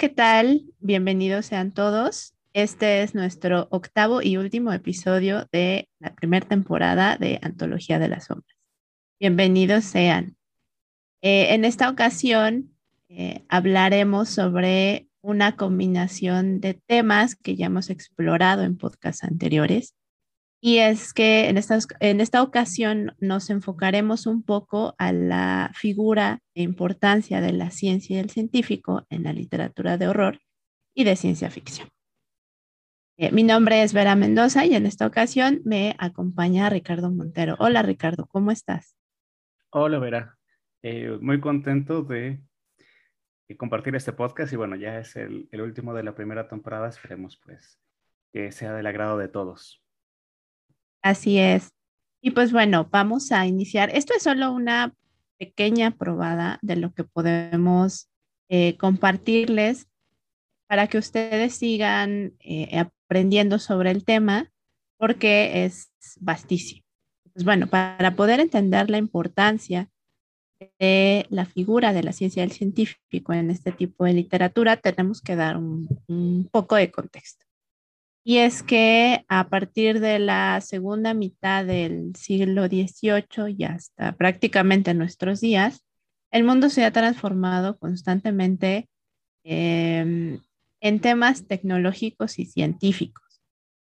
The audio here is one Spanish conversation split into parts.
¿qué tal? Bienvenidos sean todos. Este es nuestro octavo y último episodio de la primera temporada de Antología de las Sombras. Bienvenidos sean. Eh, en esta ocasión eh, hablaremos sobre una combinación de temas que ya hemos explorado en podcasts anteriores. Y es que en esta, en esta ocasión nos enfocaremos un poco a la figura e importancia de la ciencia y el científico en la literatura de horror y de ciencia ficción. Eh, mi nombre es Vera Mendoza y en esta ocasión me acompaña Ricardo Montero. Hola Ricardo, ¿cómo estás? Hola Vera, eh, muy contento de, compartir este podcast y bueno, ya es el, el último de la primera temporada, esperemos pues que sea del agrado de todos. Así es. Y pues bueno, vamos a iniciar. Esto es solo una pequeña probada de lo que podemos eh, compartirles para que ustedes sigan eh, aprendiendo sobre el tema, porque es vastísimo. Pues bueno, para poder entender la importancia de la figura de la ciencia del científico en este tipo de literatura, tenemos que dar un poco de contexto. Y es que a partir de la segunda mitad del siglo XVIII y hasta prácticamente nuestros días, el mundo se ha transformado constantemente em, en temas tecnológicos y científicos.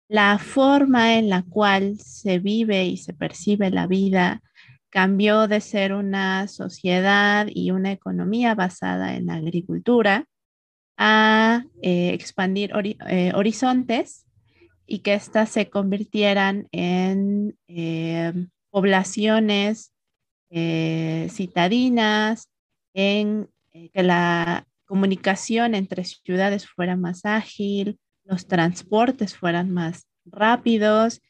La forma en la cual se vive y se percibe la vida cambió de ser una sociedad y una economía basada en la agricultura a eh, expandir eh, horizontes y que éstas se convirtieran en eh, poblaciones citadinas, en que la comunicación entre ciudades fuera más ágil, los transportes fueran más rápidos.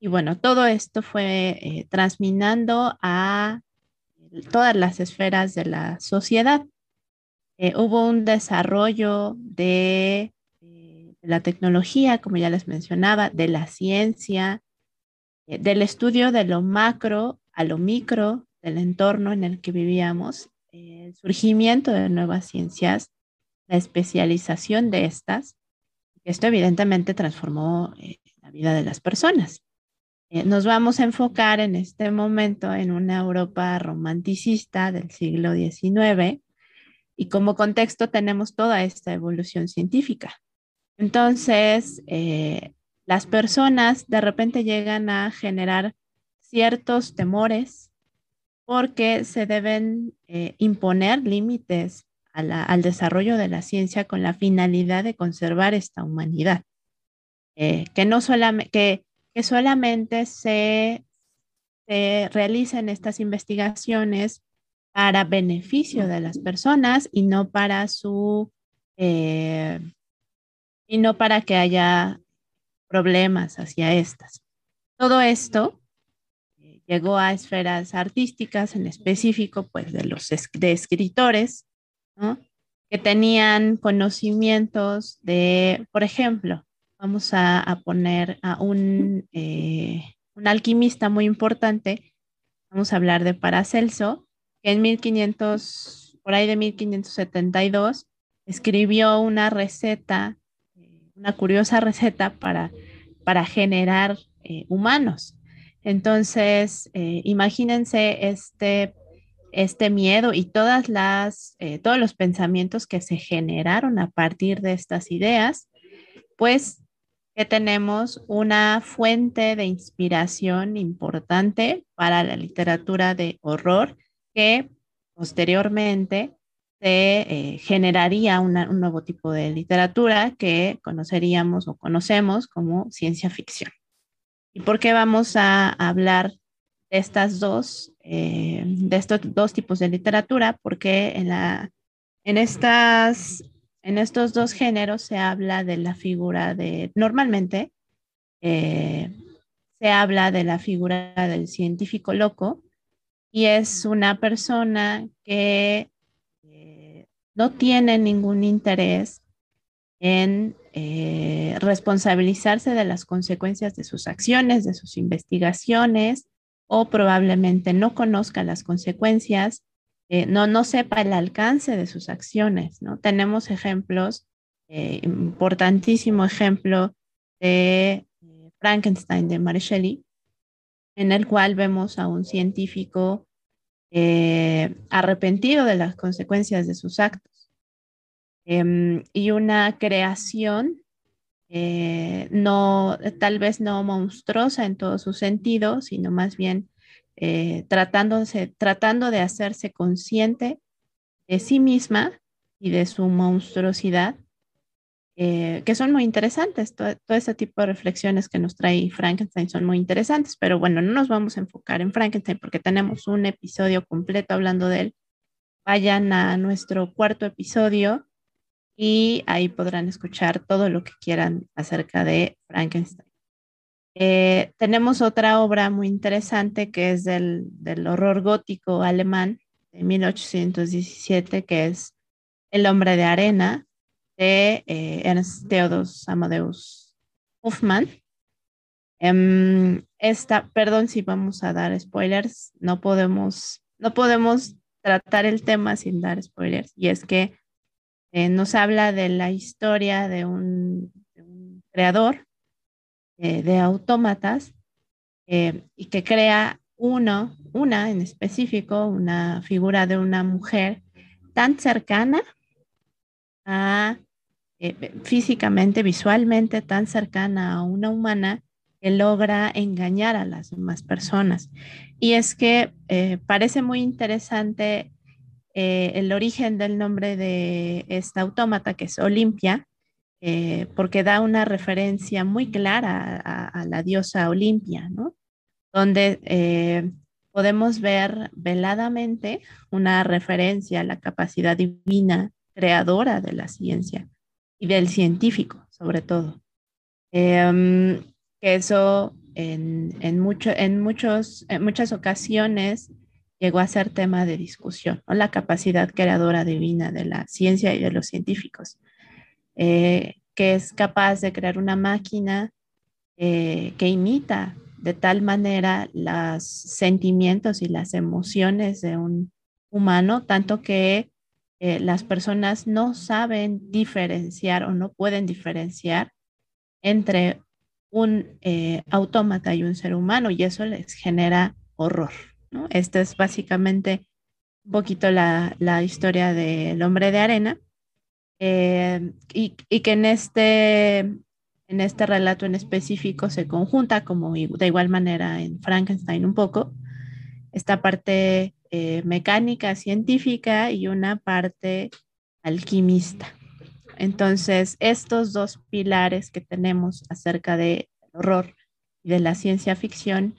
Y bueno, todo esto fue transminando a todas las esferas de la sociedad. Eh, hubo un desarrollo de, eh, la tecnología, como ya les mencionaba, de la ciencia, eh, del estudio de lo macro a lo micro del entorno en el que vivíamos, el surgimiento de nuevas ciencias, la especialización de estas. Esto evidentemente transformó la vida de las personas. nos vamos a enfocar en este momento en una Europa romanticista del siglo XIX, y como contexto tenemos toda esta evolución científica. Entonces, eh, las personas de repente llegan a generar ciertos temores porque se deben eh, imponer límites al desarrollo de la ciencia con la finalidad de conservar esta humanidad. Eh, que no que, que solamente se, se realicen estas investigaciones para beneficio de las personas y no para su eh, y no para que haya problemas hacia estas. Todo esto eh, llegó a esferas artísticas, en específico, pues de los de escritores, que tenían conocimientos de, por ejemplo, vamos a, poner a un, eh, un alquimista muy importante, vamos a hablar de Paracelso, en 1500, por ahí de 1572, escribió una receta, eh, una curiosa receta para, para generar eh, humanos. Entonces, eh, imagínense este, este miedo y todas las, todos los pensamientos que se generaron a partir de estas ideas, pues que tenemos una fuente de inspiración importante para la literatura de horror que posteriormente se eh, generaría un nuevo tipo de literatura que conoceríamos o conocemos como ciencia ficción. ¿Y por qué vamos a hablar de estas dos, eh, de estos dos tipos de literatura? Porque en, la, en, estas, en estos dos géneros se habla de la figura de, normalmente, eh, se habla de la figura del científico loco y es una persona que eh, no tiene ningún interés en eh, responsabilizarse de las consecuencias de sus acciones, de sus investigaciones, o probablemente no conozca las consecuencias eh, no, no sepa el alcance de sus acciones, ¿no? Tenemos ejemplos, importantísimo ejemplo de Frankenstein de Mary en el cual vemos a un científico arrepentido de las consecuencias de sus actos. Em, y una creación no, tal vez no monstruosa en todo su sentido, sino más bien eh, tratando de hacerse consciente de sí misma y de su monstruosidad, eh, que son muy interesantes. Todo, todo, este tipo de reflexiones que nos trae Frankenstein son muy interesantes, pero bueno, no nos vamos a enfocar en Frankenstein porque tenemos un episodio completo hablando de él. Vayan a nuestro cuarto episodio y ahí podrán escuchar todo lo que quieran acerca de Frankenstein. Eh, tenemos otra obra muy interesante que es del, horror gótico alemán de 1817, que es El hombre de arena de eh, Ernst Theodor Amadeus Hoffmann. Em, esta, perdón si vamos a dar spoilers, no podemos, no podemos tratar el tema sin dar spoilers, y es que eh, nos habla de la historia de un creador eh, de autómatas eh, y que crea uno, una en específico, una figura de una mujer tan cercana a eh, físicamente, visualmente tan cercana a una humana que logra engañar a las demás personas. Y es que parece muy interesante el origen del nombre de esta autómata, que es Olimpia, eh, porque da una referencia muy clara a, la diosa Olimpia, ¿no? Donde eh, podemos ver veladamente una referencia a la capacidad divina creadora de la ciencia y del científico, sobre todo. Em, eso en, mucho, en, muchos, en muchas ocasiones llegó a ser tema de discusión, la capacidad creadora divina de la ciencia y de los científicos. Eh, que es capaz de crear una máquina eh, que imita de tal manera los sentimientos y las emociones de un humano, tanto que eh, las personas no saben diferenciar o no pueden diferenciar entre un autómata y un ser humano y eso les genera horror. ¿no? Esta es básicamente un poquito la, la historia del hombre de arena eh, y, que en este, en este relato en específico se conjunta, como de igual manera en Frankenstein un poco, esta parte eh, mecánica, científica y una parte alquimista. Entonces, estos dos pilares que tenemos acerca del horror y de la ciencia ficción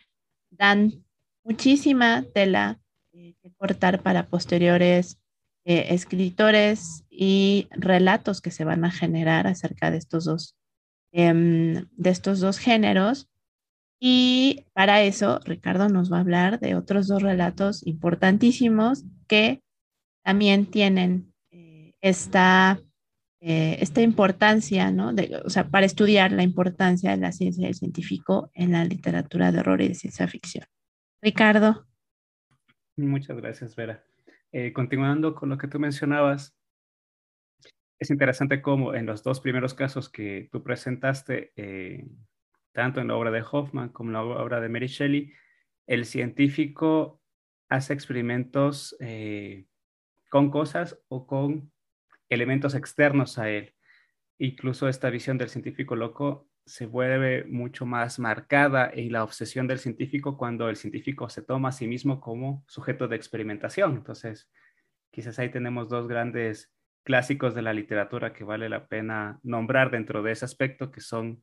dan muchísima tela eh, que cortar para posteriores eh, escritores y relatos que se van a generar acerca de estos dos, em, de estos dos géneros. Y para eso, Ricardo nos va a hablar de otros dos relatos importantísimos que también tienen eh, esta, eh, esta importancia, ¿no? De, o sea, para estudiar la importancia de la ciencia y el científico en la literatura de horror y de ciencia ficción. Ricardo. Muchas gracias, Vera. Eh, continuando con lo que tú mencionabas, es interesante cómo en los dos primeros casos que tú presentaste, tanto en la obra de Hoffman como en la obra de Mary Shelley, el científico hace experimentos eh, con cosas o con elementos externos a él. Incluso esta visión del científico loco se vuelve mucho más marcada en la obsesión del científico cuando el científico se toma a sí mismo como sujeto de experimentación. Entonces, quizás ahí tenemos dos grandes clásicos de la literatura que vale la pena nombrar dentro de ese aspecto, que son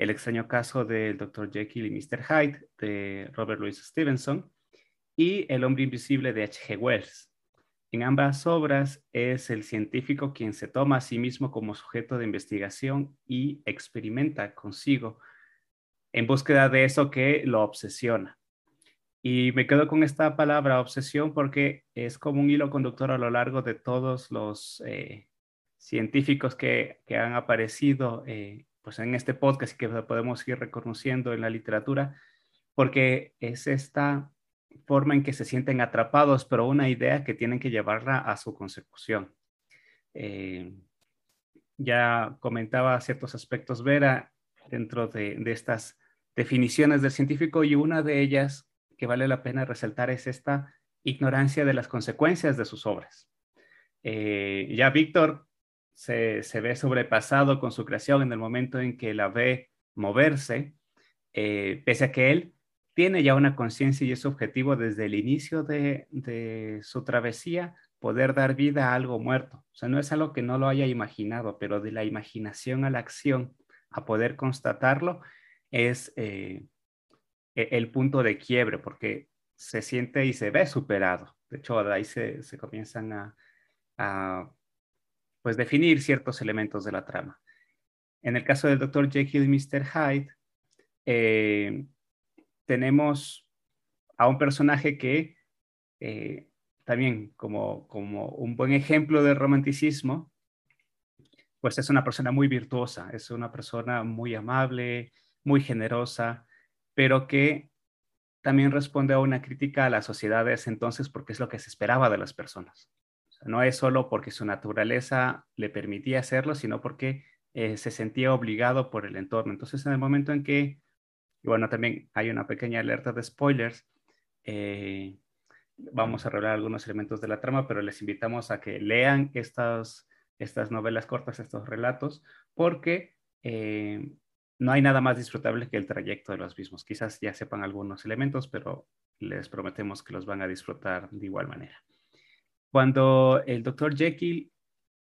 El extraño caso del Dr. Jekyll y Mr. Hyde de Robert Louis Stevenson y El hombre invisible de H.G. Wells. En ambas obras es el científico quien se toma a sí mismo como sujeto de investigación y experimenta consigo en búsqueda de eso que lo obsesiona. Y me quedo con esta palabra obsesión porque es como un hilo conductor a lo largo de todos los eh, científicos que, han aparecido eh, pues en este podcast que podemos ir reconociendo en la literatura, porque es esta forma en que se sienten atrapados, pero una idea que tienen que llevarla a su consecución. Eh, ya comentaba ciertos aspectos Vera dentro de, de, estas definiciones del científico y una de ellas que vale la pena resaltar es esta ignorancia de las consecuencias de sus obras. Eh, ya Víctor se, ve sobrepasado con su creación en el momento en que la ve moverse, eh, pese a que él tiene ya una conciencia y es objetivo desde el inicio de, su travesía poder dar vida a algo muerto. O sea, no es algo que no lo haya imaginado, pero de la imaginación a la acción, a poder constatarlo, es eh, e, el punto de quiebre, porque se siente y se ve superado. De hecho, de ahí se, comienzan a, pues, definir ciertos elementos de la trama. En el caso del Dr. Jekyll y Mr. Hyde, eh, tenemos a un personaje que eh, también como, como un buen ejemplo de romanticismo, pues es una persona muy virtuosa, es una persona muy amable, muy generosa, pero que también responde a una crítica a la sociedad de ese entonces porque es lo que se esperaba de las personas. No es solo porque su naturaleza le permitía hacerlo, sino porque eh, se sentía obligado por el entorno. Entonces, en el momento en que y bueno, también hay una pequeña alerta de spoilers. Eh, vamos a revelar algunos elementos de la trama, pero les invitamos a que lean estas, estas novelas cortas, estos relatos, porque eh, no hay nada más disfrutable que el trayecto de los mismos. Quizás ya sepan algunos elementos, pero les prometemos que los van a disfrutar de igual manera. Cuando el doctor Jekyll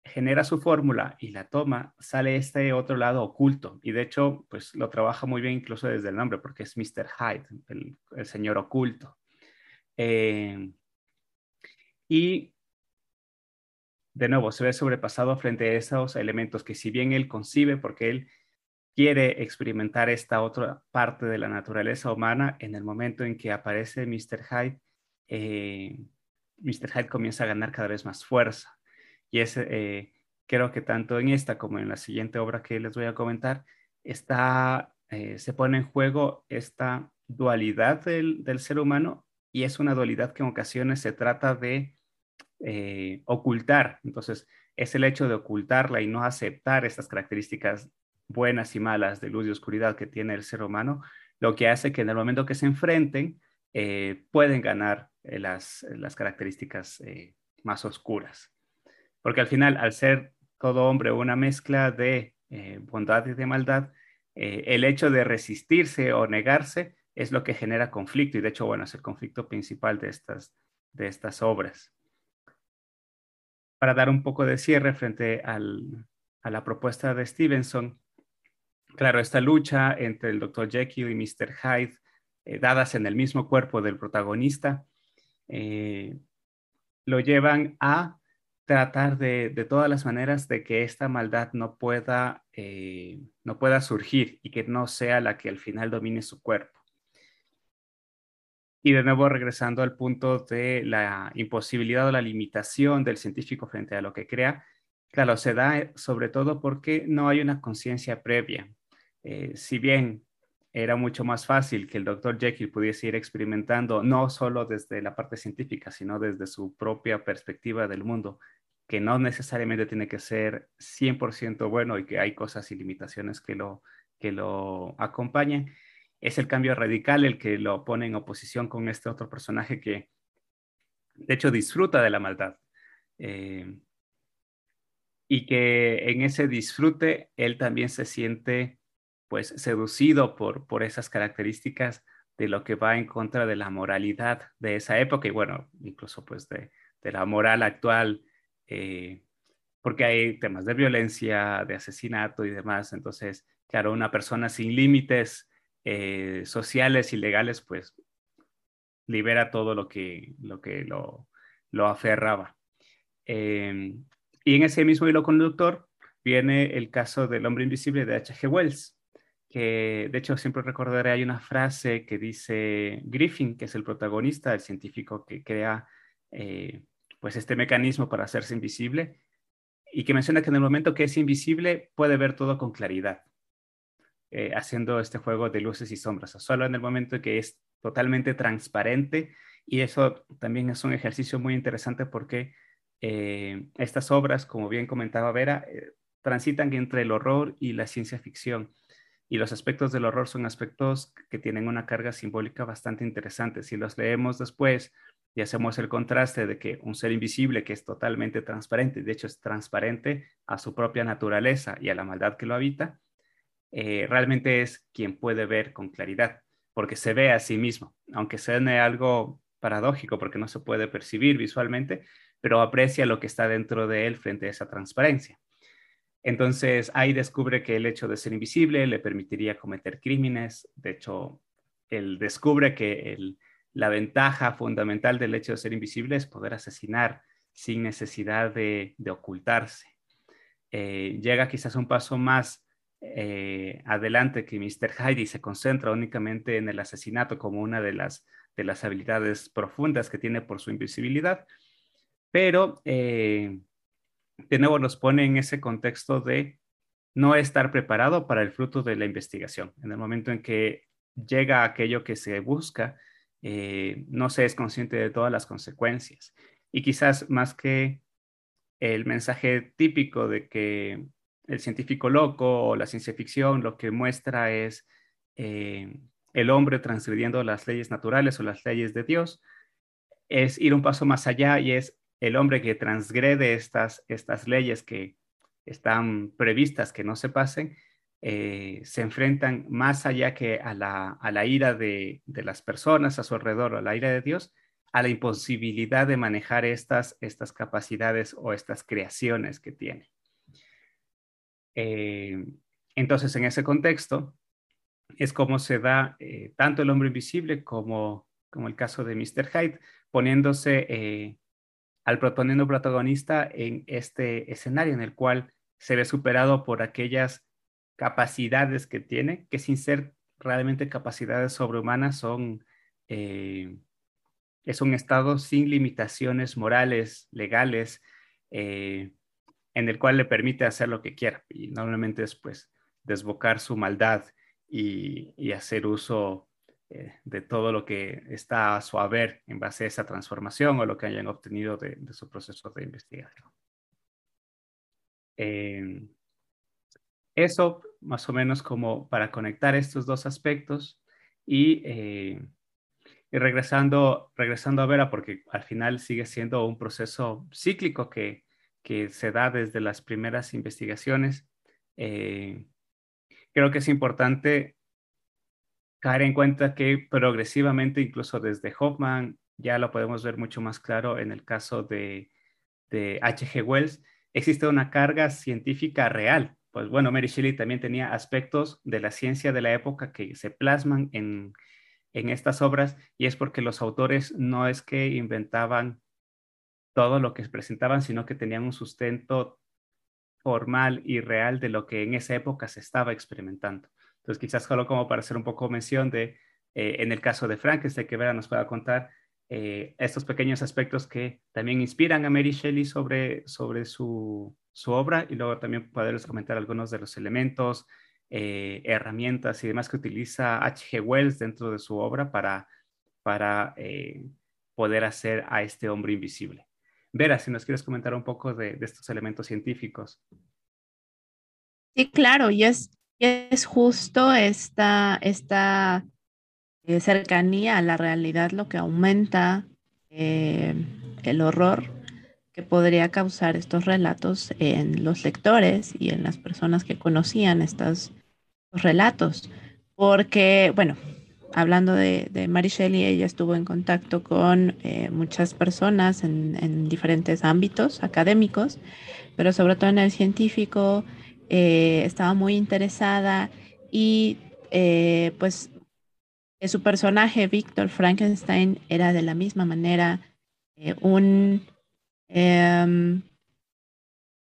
genera su fórmula y la toma, sale este otro lado oculto. Y de hecho, pues lo trabaja muy bien incluso desde el nombre, porque es Mr. Hyde, el, señor oculto. Eh, y de nuevo, se ve sobrepasado frente a esos elementos que si bien él concibe, porque él quiere experimentar esta otra parte de la naturaleza humana, en el momento en que aparece Mr. Hyde, eh, Mr. Hyde comienza a ganar cada vez más fuerza y es, eh, creo que tanto en esta como en la siguiente obra que les voy a comentar, está, eh, se pone en juego esta dualidad del, del, ser humano y es una dualidad que en ocasiones se trata de eh, ocultar. Entonces, es el hecho de ocultarla y no aceptar estas características buenas y malas de luz y oscuridad que tiene el ser humano, lo que hace que en el momento que se enfrenten, pueden ganar las, las, características más oscuras. Porque al final, al ser todo hombre una mezcla de eh, bondad y de maldad, eh, el hecho de resistirse o negarse es lo que genera conflicto y de hecho, bueno, es el conflicto principal de estas, de estas obras. Para dar un poco de cierre frente al, a la propuesta de Stevenson, claro, esta lucha entre el Dr. Jekyll y Mr. Hyde, eh, dadas en el mismo cuerpo del protagonista, lo llevan a tratar de, de, todas las maneras de que esta maldad no pueda, eh, no pueda surgir y que no sea la que al final domine su cuerpo. Y de nuevo regresando al punto de la imposibilidad o la limitación del científico frente a lo que crea, claro, se da eh, sobre todo porque no hay una conciencia previa. Eh, si bien era mucho más fácil que el doctor Jekyll pudiese ir experimentando no solo desde la parte científica, sino desde su propia perspectiva del mundo, que no necesariamente tiene que ser 100% bueno y que hay cosas y limitaciones que lo, que lo acompañan. Es el cambio radical el que lo pone en oposición con este otro personaje que, de hecho, disfruta de la maldad. Eh, y que en ese disfrute él también se siente pues seducido por, por esas características de lo que va en contra de la moralidad de esa época y bueno, incluso pues de, de la moral actual, eh, porque hay temas de violencia, de asesinato y demás. Entonces, claro, una persona sin límites eh, sociales y legales, pues libera todo lo que lo, que lo, lo aferraba. Eh, y en ese mismo hilo conductor viene el caso del hombre invisible de H.G. Wells de hecho siempre recordaré, hay una frase que dice Griffin, que es el protagonista, el científico que crea eh, pues este mecanismo para hacerse invisible y que menciona que en el momento que es invisible puede ver todo con claridad, eh, haciendo este juego de luces y sombras. Solo en el momento que es totalmente transparente Y eso también es un ejercicio muy interesante porque eh, estas obras, como bien comentaba Vera, transitan entre el horror y la ciencia ficción. Y los aspectos del horror son aspectos que tienen una carga simbólica bastante interesante. Si los leemos después y hacemos el contraste de que un ser invisible que es totalmente transparente, de hecho es transparente a su propia naturaleza y a la maldad que lo habita, eh, realmente es quien puede ver con claridad, porque se ve a sí mismo, aunque suene algo paradójico porque no se puede percibir visualmente, pero aprecia lo que está dentro de él frente a esa transparencia. Entonces ahí descubre que el hecho de ser invisible le permitiría cometer crímenes. De hecho, él descubre que el, la ventaja fundamental del hecho de ser invisible es poder asesinar sin necesidad de, ocultarse. Eh, llega quizás un paso más eh, adelante que Mr. Heidi se concentra únicamente en el asesinato como una de las, de las habilidades profundas que tiene por su invisibilidad, pero eh, de nuevo nos pone en ese contexto de no estar preparado para el fruto de la investigación. En el momento en que llega aquello que se busca, eh, no se es consciente de todas las consecuencias. Y quizás más que el mensaje típico de que el científico loco o la ciencia ficción lo que muestra es eh, el hombre transgrediendo las leyes naturales o las leyes de Dios, es ir un paso más allá y es el hombre que transgrede estas, estas leyes que están previstas que no se pasen, eh, se enfrentan más allá que a la, ira de, las personas a su alrededor, a la ira de Dios, a la imposibilidad de manejar estas, estas capacidades o estas creaciones que tiene. Eh, entonces, en ese contexto, es como se da eh, tanto el hombre invisible como, como el caso de Mr. Hyde, poniéndose al proponiendo protagonista en este escenario en el cual se ve superado por aquellas capacidades que tiene, que sin ser realmente capacidades sobrehumanas son, eh, es un estado sin limitaciones morales, legales, eh, en el cual le permite hacer lo que quiera. Y normalmente es pues desbocar su maldad y, hacer uso eh, de todo lo que está a su haber en base a esa transformación o lo que hayan obtenido de, su proceso de investigación. Eso más o menos como para conectar estos dos aspectos y, eh, regresando, regresando a Vera, porque al final sigue siendo un proceso cíclico que, se da desde las primeras investigaciones. Eh, creo que es importante caer en cuenta que progresivamente, incluso desde Hoffman, ya lo podemos ver mucho más claro en el caso de, de H.G. Wells, existe una carga científica real pues bueno, Mary Shelley también tenía aspectos de la ciencia de la época que se plasman en, estas obras y es porque los autores no es que inventaban todo lo que presentaban, sino que tenían un sustento formal y real de lo que en esa época se estaba experimentando. Entonces, quizás solo como para hacer un poco mención de, eh, en el caso de Frankenstein, que Vera nos pueda contar, eh, estos pequeños aspectos que también inspiran a Mary Shelley sobre, sobre su, su obra y luego también poderles comentar algunos de los elementos, eh, herramientas y demás que utiliza H.G. Wells dentro de su obra para, para eh, poder hacer a este hombre invisible. Vera, si nos quieres comentar un poco de, estos elementos científicos. Sí, claro, y es, es justo esta, esta eh, cercanía a la realidad lo que aumenta el horror que podría causar estos relatos en los lectores y en las personas que conocían estos relatos. Porque, bueno, hablando de, de Mary Shelley, ella estuvo en contacto con eh, muchas personas en, diferentes ámbitos académicos, pero sobre todo en el científico, eh, estaba muy interesada y eh, pues su personaje, Víctor Frankenstein, era de la misma manera un Em,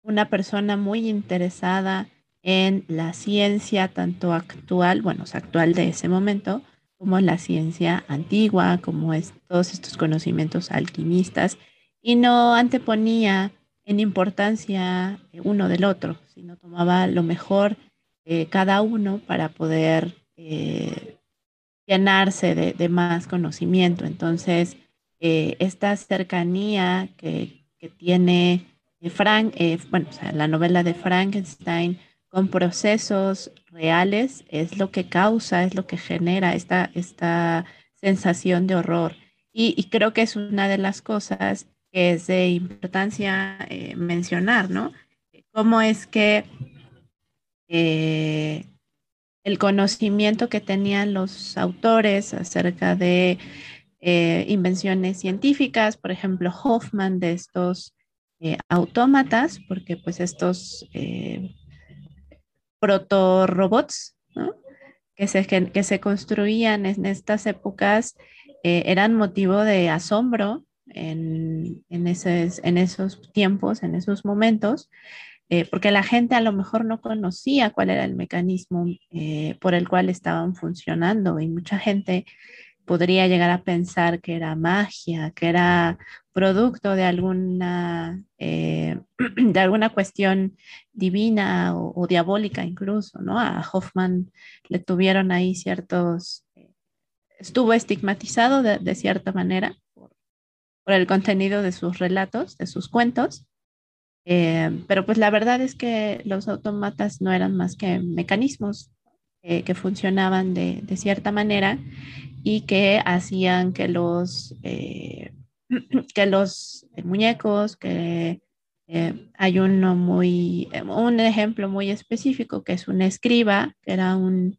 una persona muy interesada en la ciencia, tanto actual, bueno, actual de ese momento, como la ciencia antigua, como todos estos conocimientos alquimistas, y no anteponía en importancia uno del otro, sino tomaba lo mejor cada uno para poder eh, llenarse de, más conocimiento. Entonces, eh, esta cercanía que, tiene Frank, bueno, la novela de Frankenstein con procesos reales es lo que causa, es lo que genera esta, esta sensación de horror. Y, creo que es una de las cosas que es de importancia eh, mencionar, ¿no? Cómo es que eh, el conocimiento que tenían los autores acerca de eh, invenciones científicas, por ejemplo, Hoffman de estos autómatas, porque pues estos protorobots ¿no? que, se, se construían en estas épocas eran motivo de asombro en, esos tiempos, en esos momentos, eh, porque la gente a lo mejor no conocía cuál era el mecanismo eh, por el cual estaban funcionando y mucha gente podría llegar a pensar que era magia, que era producto de alguna, eh, de alguna cuestión divina o, diabólica incluso, ¿no? A Hoffman le tuvieron ahí ciertos, estuvo estigmatizado de, cierta manera por, el contenido de sus relatos, de sus cuentos, eh, pero pues la verdad es que los autómatas no eran más que mecanismos eh, que funcionaban de, cierta manera y que hacían que los, eh, que los muñecos, que eh, hay uno muy, un ejemplo muy específico que es un escriba, que era un,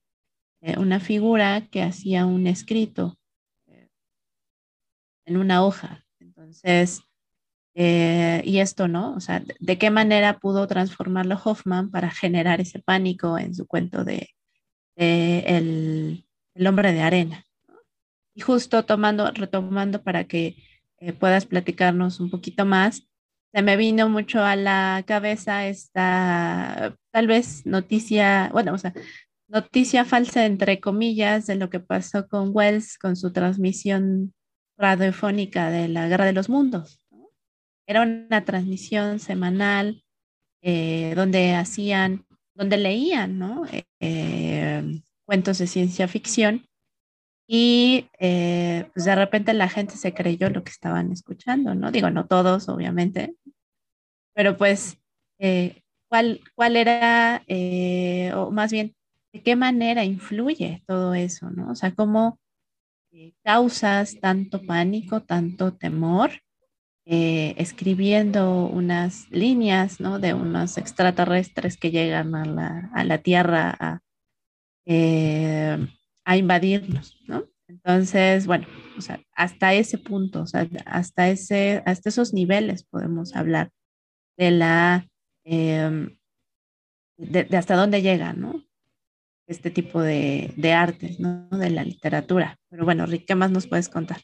eh, una figura que hacía un escrito en una hoja. Entonces, y esto, ¿no? O sea, ¿de qué manera pudo transformarlo Hoffman para generar ese pánico en su cuento de, el, el hombre de arena? Y justo tomando, retomando para que eh, puedas platicarnos un poquito más, se me vino mucho a la cabeza esta tal vez noticia, bueno, o sea, noticia falsa entre comillas de lo que pasó con Wells con su transmisión radiofónica de la Guerra de los Mundos. Era una transmisión semanal eh, donde hacían, donde leían. Eh, cuentos de ciencia ficción y eh, pues de repente la gente se creyó lo que estaban escuchando, ¿no? Digo, no todos, obviamente, pero pues, ¿cuál, ¿cuál era, o más bien, de qué manera influye todo eso, ¿no? O sea, ¿cómo causas tanto pánico, tanto temor? escribiendo unas líneas, ¿no? De unos extraterrestres que llegan a la, a la Tierra a a invadirnos, ¿no? Entonces, bueno, o sea, hasta ese punto, o sea, hasta, ese, hasta esos niveles podemos hablar de la, em, de, hasta dónde llega, ¿no? Este tipo de, de artes, ¿no? De la literatura. Pero bueno, Rick, ¿qué más nos puedes contar?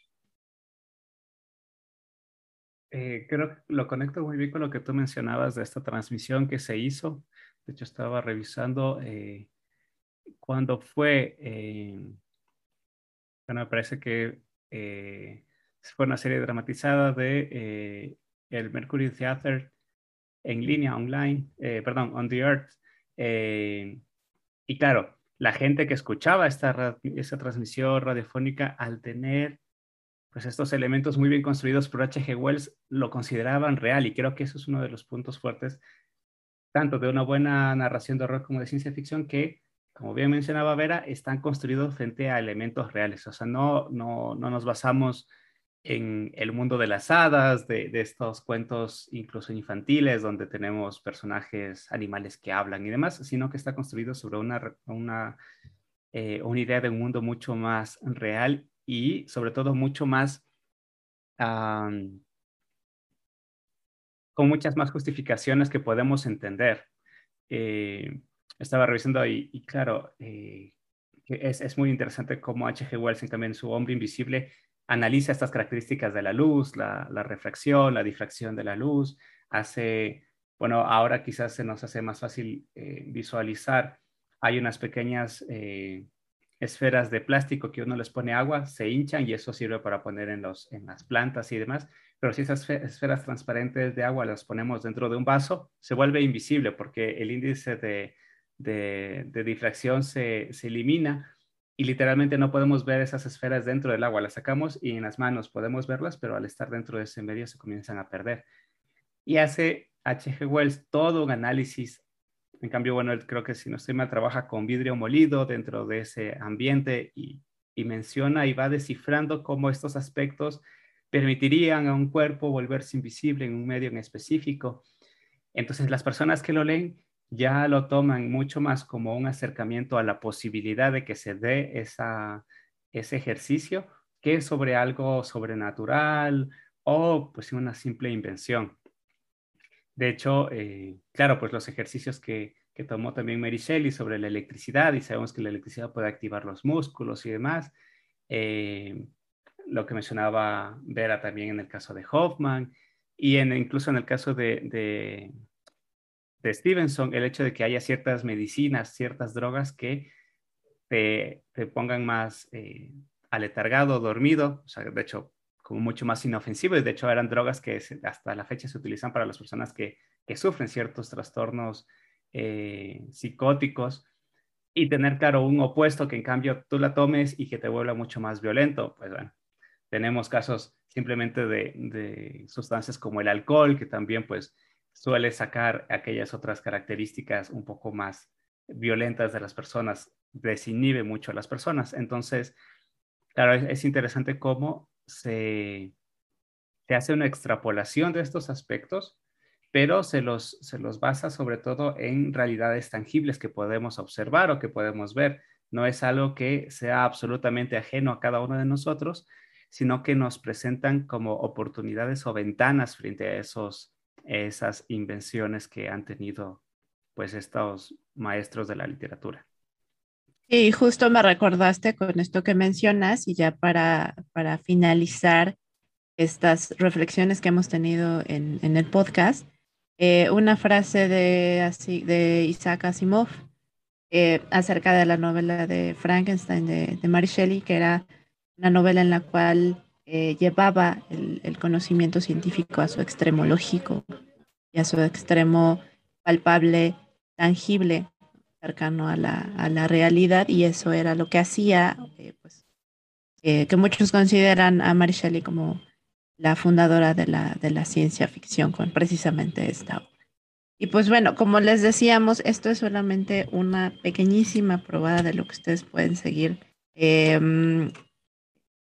Eh, creo que lo conecto muy bien con lo que tú mencionabas de esta transmisión que se hizo. De hecho, estaba revisando eh, cuando fue, eh, bueno, me parece que eh, fue una serie dramatizada de eh, el Mercury Theater en línea, online, perdón, on the Earth. Y claro, la gente que escuchaba esta, esta transmisión radiofónica al tener pues estos elementos muy bien construidos por H.G. Wells lo consideraban real y creo que eso es uno de los puntos fuertes tanto de una buena narración de horror como de ciencia ficción que como bien mencionaba Vera, están construidos frente a elementos reales. O sea, no, no, no nos basamos en el mundo de las hadas, de, de, estos cuentos incluso infantiles, donde tenemos personajes animales que hablan y demás, sino que está construido sobre una, una, eh, una idea de un mundo mucho más real y sobre todo mucho más... con muchas más justificaciones que podemos entender. Eh, estaba revisando y, y claro, eh, es, es, muy interesante cómo H.G. Wells también su Hombre Invisible analiza estas características de la luz, la, refracción, la difracción de la luz, hace, bueno, ahora quizás se nos hace más fácil eh, visualizar, hay unas pequeñas eh, esferas de plástico que uno les pone agua, se hinchan y eso sirve para poner en, las plantas y demás, pero si esas esferas transparentes de agua las ponemos dentro de un vaso, se vuelve invisible porque el índice de, difracción se, elimina y literalmente no podemos ver esas esferas dentro del agua. Las sacamos y en las manos podemos verlas, pero al estar dentro de ese medio se comienzan a perder. Y hace H.G. Wells todo un análisis. En cambio, bueno, él creo que si no estoy mal, trabaja con vidrio molido dentro de ese ambiente y, y menciona y va descifrando cómo estos aspectos permitirían a un cuerpo volverse invisible en un medio en específico. Entonces, las personas que lo leen ya lo toman mucho más como un acercamiento a la posibilidad de que se dé esa, ese ejercicio que sobre algo sobrenatural o pues una simple invención. De hecho, eh, claro, pues los ejercicios que, que, tomó también Mary Shelley sobre la electricidad y sabemos que la electricidad puede activar los músculos y demás. Eh, lo que mencionaba Vera también en el caso de Hoffman y en, incluso en el caso de de Stevenson el hecho de que haya ciertas medicinas, ciertas drogas que te, pongan más eh, aletargado, dormido, o sea, de hecho, como mucho más inofensivo, y de hecho eran drogas que hasta la fecha se utilizan para las personas que, sufren ciertos trastornos eh, psicóticos, y tener, claro, un opuesto que en cambio tú la tomes y que te vuelva mucho más violento, pues bueno, tenemos casos simplemente de, de sustancias como el alcohol, que también pues suele sacar aquellas otras características un poco más violentas de las personas, desinhibe mucho a las personas. Entonces, claro, es, interesante cómo se, se, hace una extrapolación de estos aspectos, pero se los, se los basa sobre todo en realidades tangibles que podemos observar o que podemos ver. No es algo que sea absolutamente ajeno a cada uno de nosotros, sino que nos presentan como oportunidades o ventanas frente a esos esas invenciones que han tenido pues estos maestros de la literatura. Y justo me recordaste con esto que mencionas y ya para, para finalizar estas reflexiones que hemos tenido en, en el podcast, eh, una frase de, así, de Isaac Asimov eh, acerca de la novela de Frankenstein de, de Mary Shelley, que era una novela en la cual eh, llevaba el, conocimiento científico a su extremo lógico y a su extremo palpable, tangible, cercano a la, realidad, y eso era lo que hacía, eh, pues, eh, que muchos consideran a Mary Shelley como la fundadora de la, de la ciencia ficción con precisamente esta obra. Y pues bueno, como les decíamos, esto es solamente una pequeñísima probada de lo que ustedes pueden seguir em,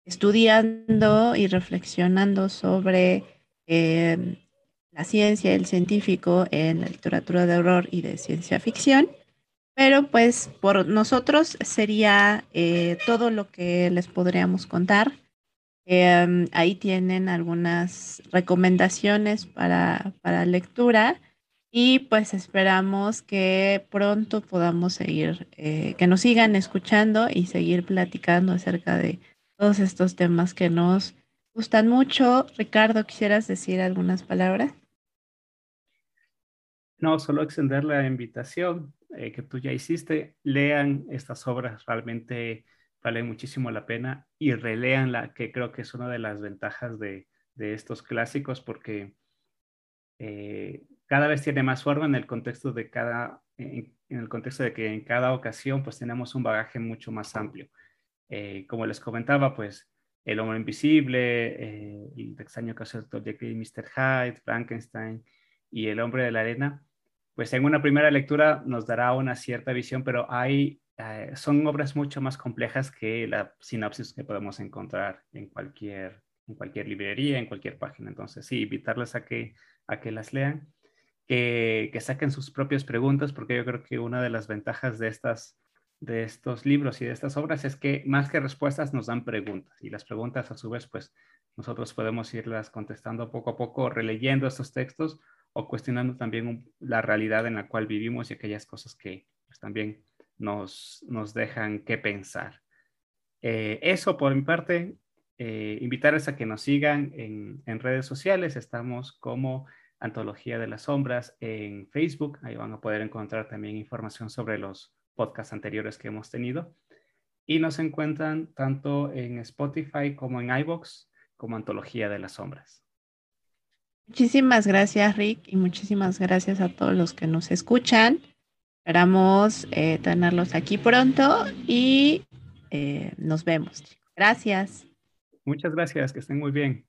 estudiando y reflexionando sobre em, la ciencia el científico en la literatura de horror y de ciencia ficción. Pero pues por nosotros sería eh, todo lo que les podríamos contar. Em, ahí tienen algunas recomendaciones para, para lectura y pues esperamos que pronto podamos seguir, eh, que nos sigan escuchando y seguir platicando acerca de todos estos temas que nos gustan mucho. Ricardo, ¿quisieras decir algunas palabras? No, solo extender la invitación eh, que tú ya hiciste. Lean estas obras, realmente valen muchísimo la pena y releanla, que creo que es una de las ventajas de, estos clásicos porque eh, cada vez tiene más forma en el contexto de cada, en, el contexto de que en cada ocasión pues tenemos un bagaje mucho más amplio. Eh, como les comentaba, pues El Hombre Invisible, eh, El extraño caso de Jekyll y Mr. Hyde, Frankenstein y El Hombre de la Arena, pues en una primera lectura nos dará una cierta visión, pero hay, eh, son obras mucho más complejas que la sinopsis que podemos encontrar en cualquier, en cualquier librería, en cualquier página. Entonces, sí, invitarles a que, a que las lean, que, que saquen sus propias preguntas, porque yo creo que una de las ventajas de estas de estos libros y de estas obras es que más que respuestas nos dan preguntas y las preguntas a su vez pues nosotros podemos irlas contestando poco a poco, releyendo estos textos o cuestionando también la realidad en la cual vivimos y aquellas cosas que pues, también nos, nos dejan que pensar. Eh, eso por mi parte, eh, invitarles a que nos sigan en, en redes sociales, estamos como Antología de las Sombras en Facebook, ahí van a poder encontrar también información sobre los podcasts anteriores que hemos tenido. Y nos encuentran tanto en Spotify como en iBox como Antología de las Sombras. Muchísimas gracias, Rick, y muchísimas gracias a todos los que nos escuchan. Esperamos eh, tenerlos aquí pronto y nos vemos. Gracias. Muchas gracias, que estén muy bien.